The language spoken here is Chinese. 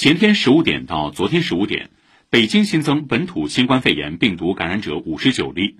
前天十五点到昨天十五点北京新增本土新冠肺炎病毒感染者五十九例。